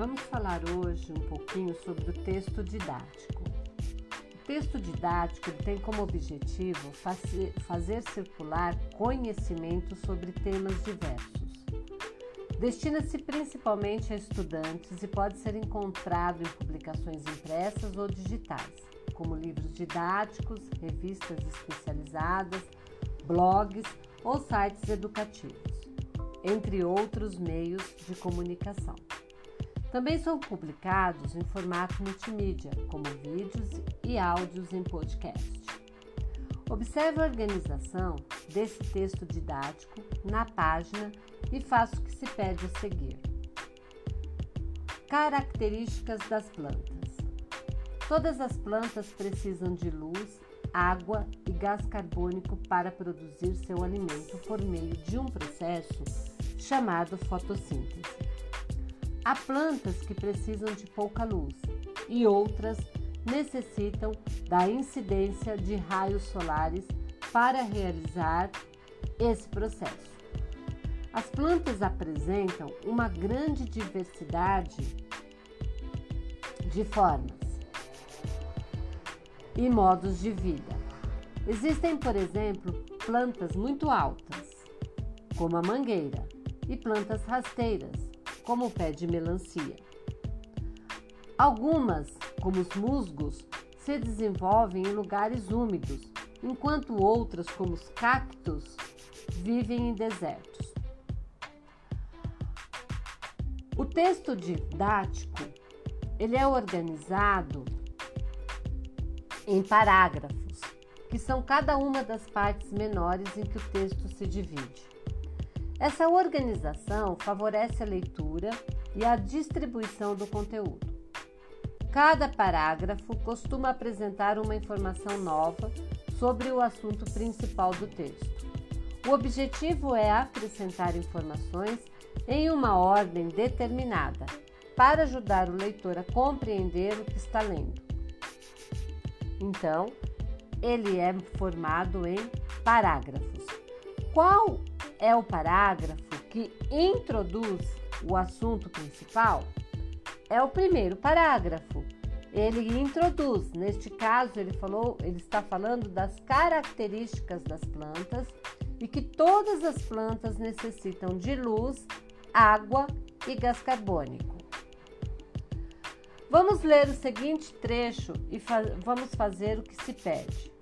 Vamos falar hoje um pouquinho sobre o texto didático. O texto didático tem como objetivo fazer circular conhecimento sobre temas diversos. Destina-se principalmente a estudantes e pode ser encontrado em publicações impressas ou digitais, como livros didáticos, revistas especializadas, blogs ou sites educativos, entre outros meios de comunicação. Também são publicados em formato multimídia, como vídeos e áudios em podcast. Observe a organização desse texto didático na página e faça o que se pede a seguir. Características das plantas: Todas as plantas precisam de luz, água e gás carbônico para produzir seu alimento por meio de um processo chamado fotossíntese. Há plantas que precisam de pouca luz e outras necessitam da incidência de raios solares para realizar esse processo. As plantas apresentam uma grande diversidade de formas e modos de vida. Existem, por exemplo, plantas muito altas, como a mangueira, e plantas rasteiras, como o pé de melancia. Algumas, como os musgos, se desenvolvem em lugares úmidos, enquanto outras, como os cactos, vivem em desertos. O texto didático ele é organizado em parágrafos, que são cada uma das partes menores em que o texto se divide. Essa organização favorece a leitura e a distribuição do conteúdo. Cada parágrafo costuma apresentar uma informação nova sobre o assunto principal do texto. O objetivo é acrescentar informações em uma ordem determinada para ajudar o leitor a compreender o que está lendo. Então, ele é formado em parágrafos. Qual é o parágrafo que introduz o assunto principal, é o primeiro parágrafo. Ele introduz, neste caso, ele falou, ele está falando das características das plantas e que todas as plantas necessitam de luz, água e gás carbônico. Vamos ler o seguinte trecho e fa vamos fazer o que se pede.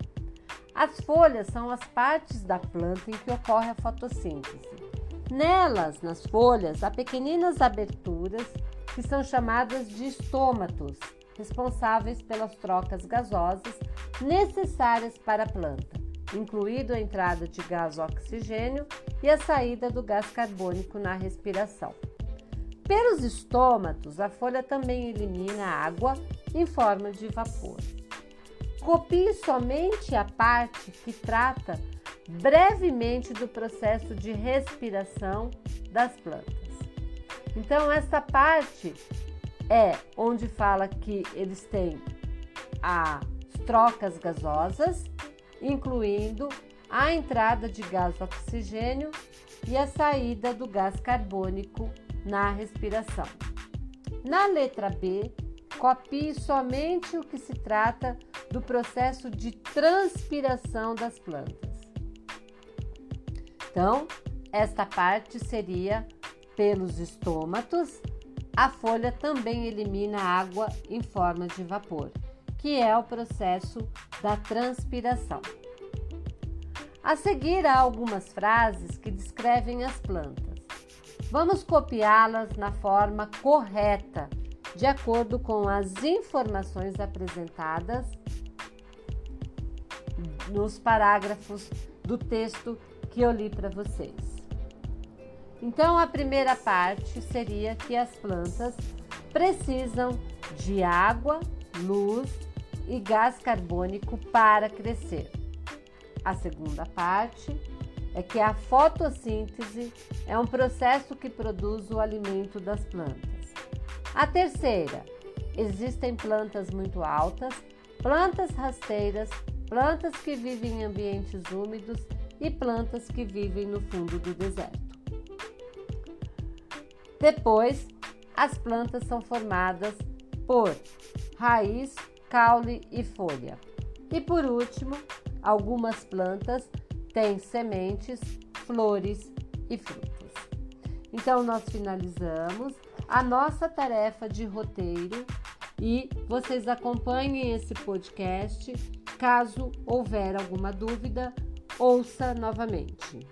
As folhas são as partes da planta em que ocorre a fotossíntese. Nelas, nas folhas, há pequeninas aberturas que são chamadas de estômatos, responsáveis pelas trocas gasosas necessárias para a planta, incluindo a entrada de gás oxigênio e a saída do gás carbônico na respiração. Pelos estômatos, a folha também elimina água em forma de vapor. Copie somente a parte que trata brevemente do processo de respiração das plantas. Então, essa parte é onde fala que eles têm as trocas gasosas, incluindo a entrada de gás oxigênio e a saída do gás carbônico na respiração. Na letra B, copie somente o que se trata do processo de transpiração das plantas. Então, esta parte seria pelos estômatos. A folha também elimina água em forma de vapor, que é o processo da transpiração. A seguir há algumas frases que descrevem as plantas. Vamos copiá-las na forma correta de acordo com as informações apresentadas nos parágrafos do texto que eu li para vocês. Então, a primeira parte seria que as plantas precisam de água, luz e gás carbônico para crescer. A segunda parte é que a fotossíntese é um processo que produz o alimento das plantas. A terceira, existem plantas muito altas, plantas rasteiras, plantas que vivem em ambientes úmidos e plantas que vivem no fundo do deserto. Depois, As plantas são formadas por raiz, caule e folha. E por último, algumas plantas têm sementes, flores e frutos. Então, nós finalizamos a nossa tarefa de roteiro e vocês acompanhem esse podcast. Caso houver alguma dúvida, ouça novamente.